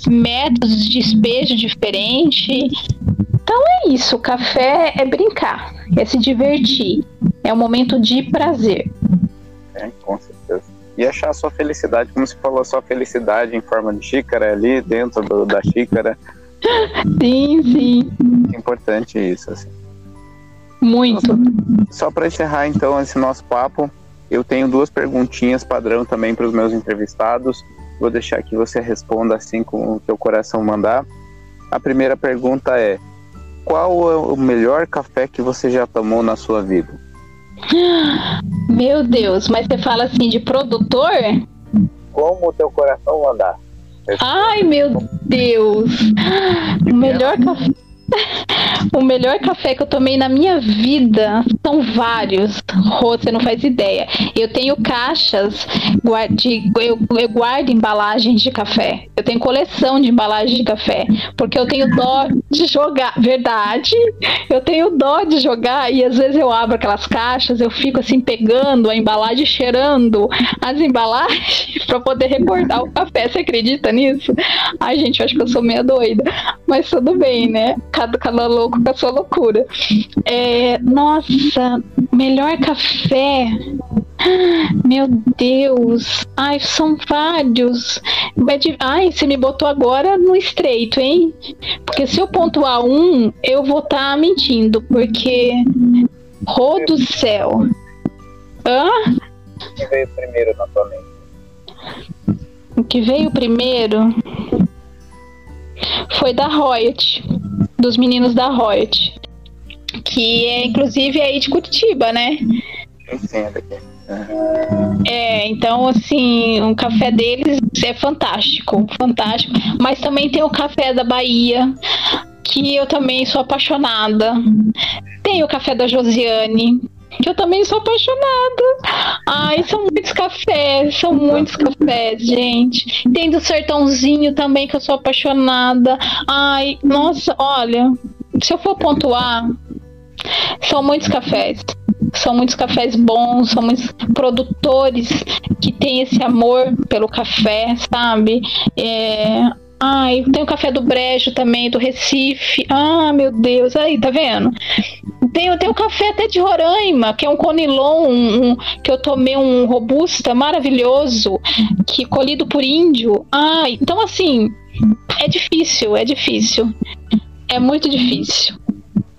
métodos de despejo diferente. Então é isso, café é brincar, é se divertir, é um momento de prazer. É, com certeza. E achar a sua felicidade, como você falou, a sua felicidade em forma de xícara ali dentro do, da xícara. Sim, sim. É importante isso, assim. Muito. Só para encerrar então esse nosso papo, eu tenho duas perguntinhas padrão também para os meus entrevistados. Vou deixar que você responda assim com o teu coração mandar. A primeira pergunta é: qual é o melhor café que você já tomou na sua vida? Meu Deus, mas você fala assim de produtor? Como o teu coração mandar. Ai, meu Deus. O melhor café. O melhor café que eu tomei na minha vida são vários. Rô, você não faz ideia. Eu tenho caixas, de, eu, eu guardo embalagens de café. Eu tenho coleção de embalagens de café. Porque eu tenho dó de jogar. Verdade. Eu tenho dó de jogar e às vezes eu abro aquelas caixas, eu fico assim pegando a embalagem, cheirando as embalagens para poder recordar o café. Você acredita nisso? Ai, gente, eu acho que eu sou meio doida. Mas tudo bem, né? Cada, cada louco com a sua loucura. É, nossa, melhor café. Meu Deus. Ai, são vários. Ai, você me botou agora no estreito, hein? Porque se eu pontuar um, eu vou estar tá mentindo. Porque. Rô do céu. Hã? O que veio primeiro na tua mente? O que veio primeiro foi da Royalty dos meninos da Riot. Que é inclusive aí de Curitiba, né? É, então assim, o café deles é fantástico, fantástico. Mas também tem o café da Bahia, que eu também sou apaixonada. Tem o café da Josiane, que eu também sou apaixonada. Ai, são muitos cafés, são muitos cafés, gente. Tem do sertãozinho também que eu sou apaixonada. Ai, nossa, olha, se eu for pontuar, são muitos cafés. São muitos cafés bons, são muitos produtores que têm esse amor pelo café, sabe? É, Ai, tem o café do Brejo também, do Recife. Ah, meu Deus, aí, tá vendo? Tem, tem o café até de Roraima, que é um conilon, um, um, que eu tomei um robusta maravilhoso, que colhido por índio. Ai, então assim, é difícil, é difícil. É muito difícil.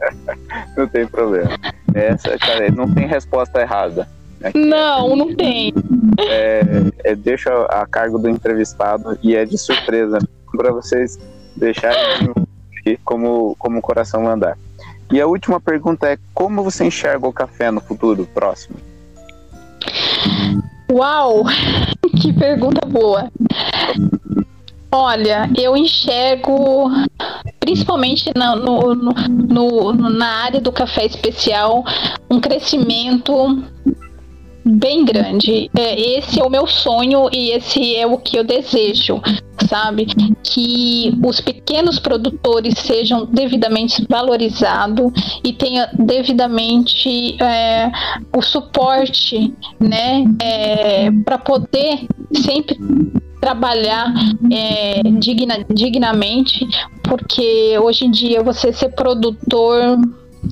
não tem problema. Essa, cara, não tem resposta errada. Aqui, não, não tem. É, é, deixa a cargo do entrevistado e é de surpresa para vocês deixarem como, como o coração mandar. E a última pergunta é: como você enxerga o café no futuro próximo? Uau! Que pergunta boa! Olha, eu enxergo, principalmente na, no, no, no, na área do café especial, um crescimento bem grande. É, esse é o meu sonho e esse é o que eu desejo, sabe? Que os pequenos produtores sejam devidamente valorizados e tenha devidamente é, o suporte, né, é, para poder sempre trabalhar é, digna, dignamente, porque hoje em dia você ser produtor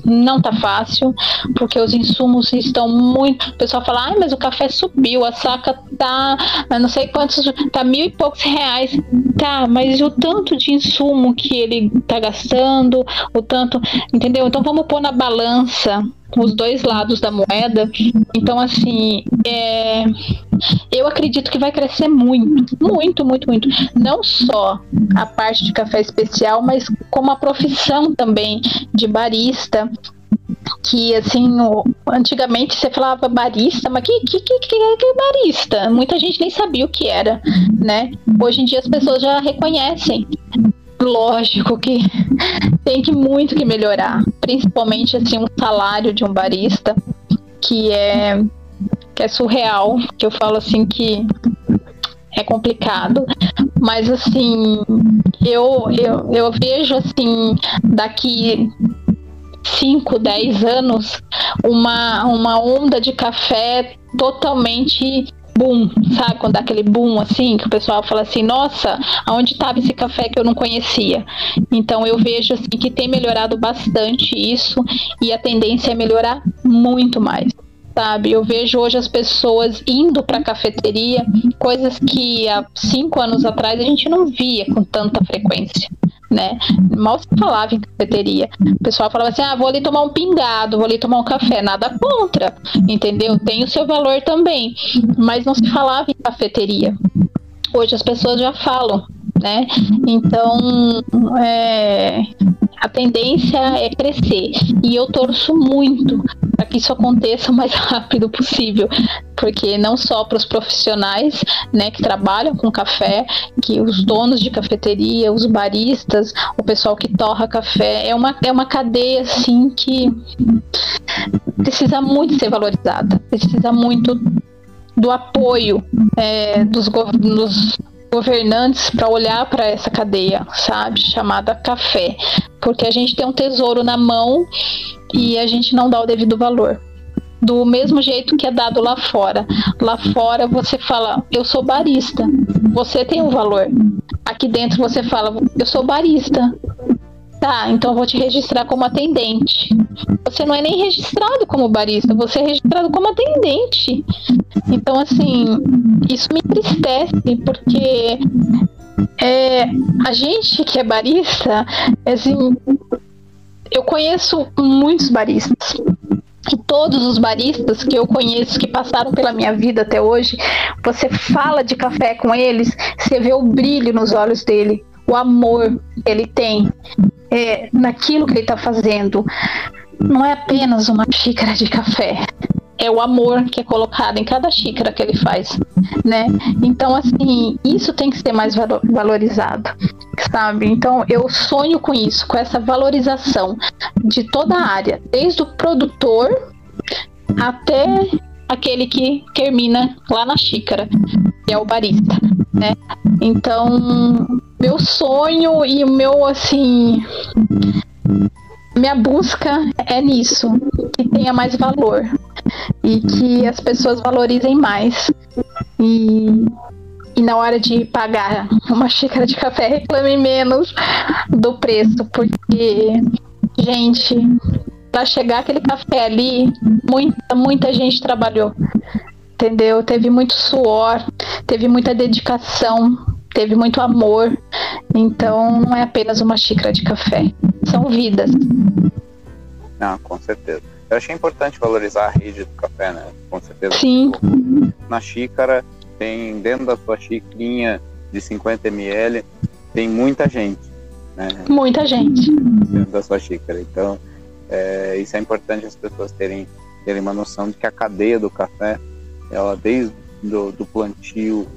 não tá fácil, porque os insumos estão muito. O pessoal fala, ah, mas o café subiu, a saca tá não sei quantos, tá mil e poucos reais. Tá, mas o tanto de insumo que ele tá gastando, o tanto. Entendeu? Então vamos pôr na balança os dois lados da moeda. Então, assim, é, eu acredito que vai crescer muito, muito, muito, muito. Não só a parte de café especial, mas como a profissão também de barista, que assim, antigamente você falava barista, mas que, que, que, que, barista? Muita gente nem sabia o que era, né? Hoje em dia as pessoas já reconhecem lógico que tem que muito que melhorar, principalmente assim um salário de um barista que é que é surreal, que eu falo assim que é complicado, mas assim eu, eu, eu vejo assim daqui 5, 10 anos, uma, uma onda de café totalmente boom, sabe? Quando dá aquele boom assim, que o pessoal fala assim, nossa, aonde estava esse café que eu não conhecia? Então eu vejo assim que tem melhorado bastante isso e a tendência é melhorar muito mais. Sabe, eu vejo hoje as pessoas indo para cafeteria, coisas que há cinco anos atrás a gente não via com tanta frequência né? Mal se falava em cafeteria. O pessoal falava assim: ah, vou ali tomar um pingado, vou ali tomar um café. Nada contra, entendeu? Tem o seu valor também. Mas não se falava em cafeteria. Hoje as pessoas já falam, né? Então, é, a tendência é crescer. E eu torço muito para que isso aconteça o mais rápido possível, porque não só para os profissionais, né, que trabalham com café, que os donos de cafeteria, os baristas, o pessoal que torra café, é uma, é uma cadeia assim que precisa muito ser valorizada, precisa muito do apoio é, dos, dos governantes para olhar para essa cadeia, sabe, chamada café, porque a gente tem um tesouro na mão e a gente não dá o devido valor. Do mesmo jeito que é dado lá fora. Lá fora você fala, eu sou barista. Você tem um valor. Aqui dentro você fala, eu sou barista. Tá, então eu vou te registrar como atendente. Você não é nem registrado como barista, você é registrado como atendente. Então, assim, isso me entristece, porque é, a gente que é barista, assim, eu conheço muitos baristas. E todos os baristas que eu conheço que passaram pela minha vida até hoje, você fala de café com eles, você vê o brilho nos olhos dele, o amor que ele tem é, naquilo que ele está fazendo. Não é apenas uma xícara de café, é o amor que é colocado em cada xícara que ele faz, né? Então, assim, isso tem que ser mais valorizado, sabe? Então, eu sonho com isso, com essa valorização de toda a área, desde o produtor até aquele que termina lá na xícara, que é o barista, né? Então, meu sonho e o meu, assim, minha busca é nisso, que tenha mais valor e que as pessoas valorizem mais. E, e na hora de pagar uma xícara de café, reclame menos do preço, porque, gente, para chegar aquele café ali, muita, muita gente trabalhou. Entendeu? Teve muito suor, teve muita dedicação, teve muito amor. Então não é apenas uma xícara de café, são vidas. Ah, com certeza. Eu achei importante valorizar a rede do café, né? Com certeza. Sim. Na xícara, tem dentro da sua xicrinha de 50 ml, tem muita gente. Né? Muita gente. Dentro da sua xícara. Então, é, isso é importante as pessoas terem, terem uma noção de que a cadeia do café, ela desde do, do plantio,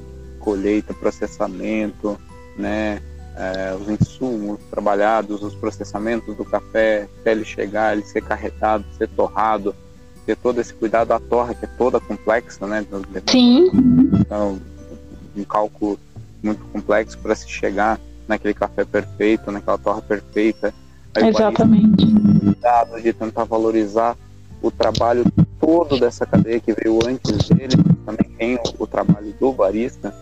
colheita, processamento, né, é, os insumos trabalhados, os processamentos do café, até ele chegar, ele ser carregado, ser torrado, ter todo esse cuidado da torra, que é toda complexa, né? Sim. Então, um cálculo muito complexo para se chegar naquele café perfeito, naquela torra perfeita. Aí Exatamente. Cuidado de tentar valorizar o trabalho todo dessa cadeia que veio antes dele, também tem o, o trabalho do barista,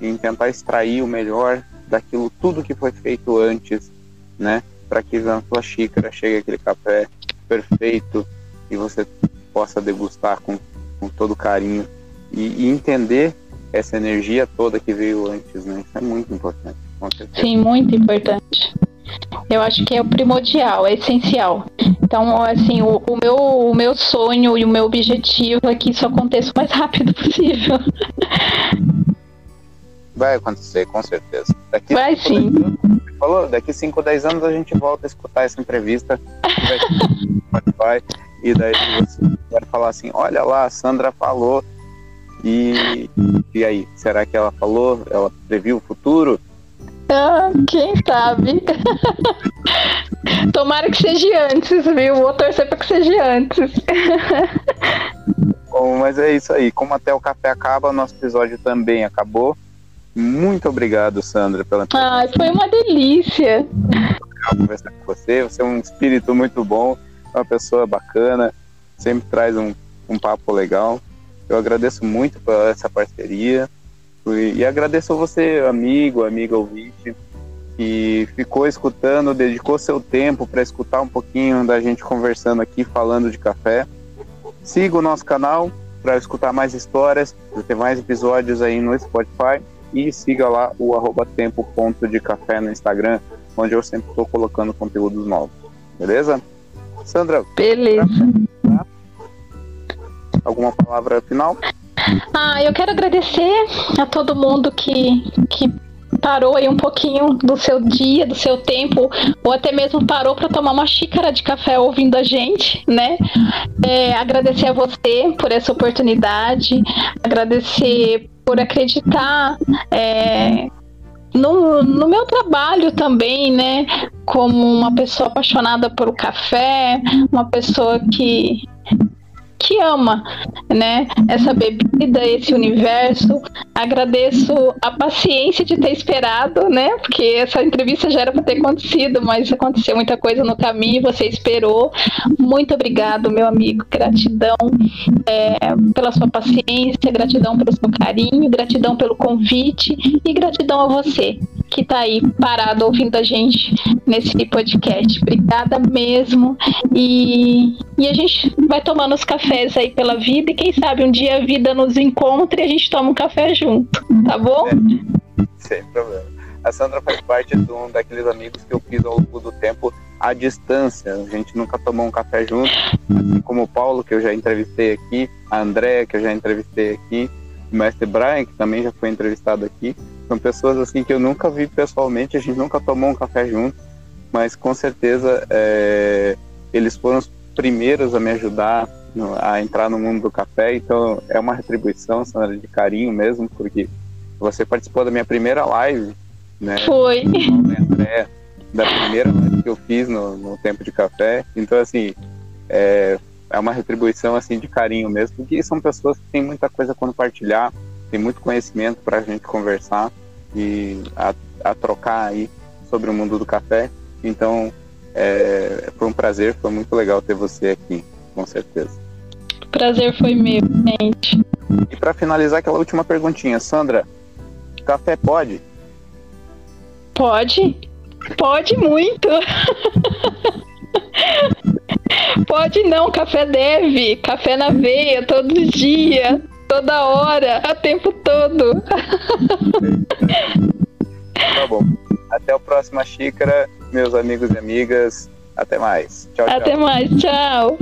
em tentar extrair o melhor daquilo tudo que foi feito antes, né? Para que na sua xícara chegue aquele café perfeito e você possa degustar com, com todo carinho e, e entender essa energia toda que veio antes, né? Isso é muito importante. Sim, muito importante. Eu acho que é o primordial, é essencial. Então, assim, o, o, meu, o meu sonho e o meu objetivo é que isso aconteça o mais rápido possível. Vai acontecer, com certeza. Daqui vai sim. Anos, falou, daqui 5 ou 10 anos a gente volta a escutar essa entrevista. Spotify, e daí você vai falar assim, olha lá, a Sandra falou. E, e aí, será que ela falou? Ela previu o futuro? Ah, quem sabe? Tomara que seja antes, viu? Vou torcer para que seja antes. Bom, mas é isso aí. Como até o café acaba, nosso episódio também acabou. Muito obrigado, Sandra, pela Ai, foi uma delícia. conversar com você. Você é um espírito muito bom uma pessoa bacana, sempre traz um, um papo legal. Eu agradeço muito por essa parceria e, e agradeço a você, amigo, amiga ouvinte, que ficou escutando, dedicou seu tempo para escutar um pouquinho da gente conversando aqui, falando de café. Siga o nosso canal para escutar mais histórias, para ter mais episódios aí no Spotify e siga lá o arroba de café no Instagram, onde eu sempre estou colocando conteúdos novos. Beleza? Sandra. Beleza. Alguma palavra final? Ah, eu quero agradecer a todo mundo que, que parou aí um pouquinho do seu dia, do seu tempo, ou até mesmo parou para tomar uma xícara de café ouvindo a gente, né? É, agradecer a você por essa oportunidade, agradecer por acreditar é, no, no meu trabalho também, né? Como uma pessoa apaixonada por café, uma pessoa que que ama, né? Essa bebida, esse universo. Agradeço a paciência de ter esperado, né? Porque essa entrevista já era para ter acontecido, mas aconteceu muita coisa no caminho. Você esperou. Muito obrigado, meu amigo. Gratidão é, pela sua paciência, gratidão pelo seu carinho, gratidão pelo convite e gratidão a você que está aí parado ouvindo a gente nesse podcast. Obrigada mesmo. E, e a gente vai tomando os cafés aí pela vida e quem sabe um dia a vida nos encontre e a gente toma um café junto, tá bom? Sem problema. A Sandra faz parte de um daqueles amigos que eu fiz ao longo do tempo à distância. A gente nunca tomou um café junto, assim como o Paulo, que eu já entrevistei aqui, a André, que eu já entrevistei aqui, o mestre Brian, que também já foi entrevistado aqui. São pessoas assim que eu nunca vi pessoalmente, a gente nunca tomou um café junto, mas com certeza é, eles foram os primeiros a me ajudar a entrar no mundo do café, então é uma retribuição, Sandra, de carinho mesmo, porque você participou da minha primeira live, né? Foi. André, da primeira live que eu fiz no, no Tempo de Café, então assim, é, é uma retribuição assim de carinho mesmo, porque são pessoas que têm muita coisa a compartilhar, tem muito conhecimento para a gente conversar e a, a, trocar aí sobre o mundo do café. Então, é, foi um prazer, foi muito legal ter você aqui, com certeza. Prazer foi meu, gente. E para finalizar aquela última perguntinha, Sandra, café pode? Pode, pode muito. Pode não, café deve. Café na veia, todo dia, toda hora, a tempo todo. Tá bom. Até a próxima xícara, meus amigos e amigas. Até mais. Tchau, tchau. Até mais, tchau.